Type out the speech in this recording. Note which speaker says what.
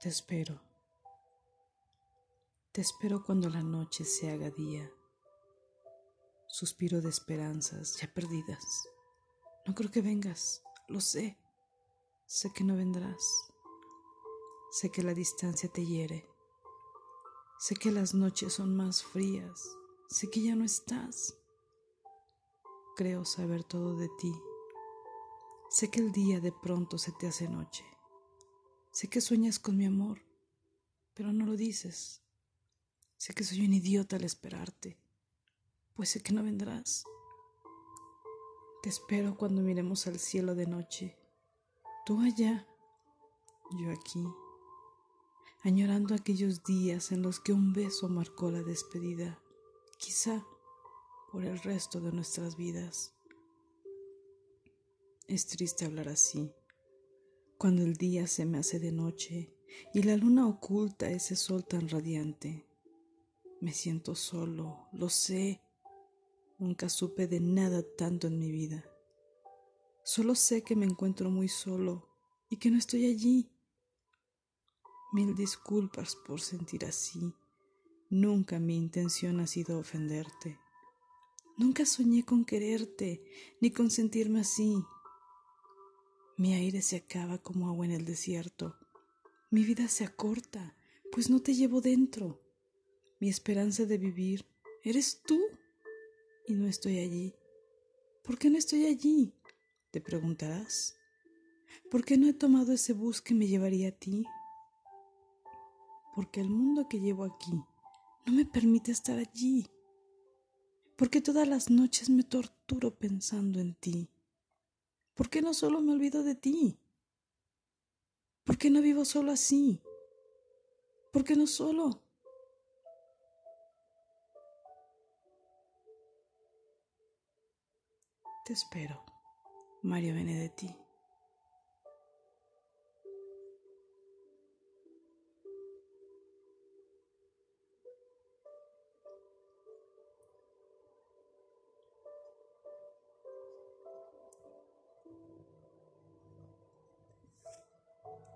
Speaker 1: Te espero. Te espero cuando la noche se haga día. Suspiro de esperanzas ya perdidas. No creo que vengas, lo sé. Sé que no vendrás. Sé que la distancia te hiere. Sé que las noches son más frías. Sé que ya no estás. Creo saber todo de ti. Sé que el día de pronto se te hace noche. Sé que sueñas con mi amor, pero no lo dices. Sé que soy un idiota al esperarte, pues sé que no vendrás. Te espero cuando miremos al cielo de noche, tú allá, yo aquí, añorando aquellos días en los que un beso marcó la despedida, quizá por el resto de nuestras vidas. Es triste hablar así cuando el día se me hace de noche y la luna oculta ese sol tan radiante. Me siento solo, lo sé. Nunca supe de nada tanto en mi vida. Solo sé que me encuentro muy solo y que no estoy allí. Mil disculpas por sentir así. Nunca mi intención ha sido ofenderte. Nunca soñé con quererte ni con sentirme así. Mi aire se acaba como agua en el desierto. Mi vida se acorta, pues no te llevo dentro. Mi esperanza de vivir eres tú y no estoy allí. ¿Por qué no estoy allí? Te preguntarás. ¿Por qué no he tomado ese bus que me llevaría a ti? Porque el mundo que llevo aquí no me permite estar allí. Porque todas las noches me torturo pensando en ti ¿Por qué no solo me olvido de ti? ¿Por qué no vivo solo así? ¿Por qué no solo? Te espero, Mario Benedetti.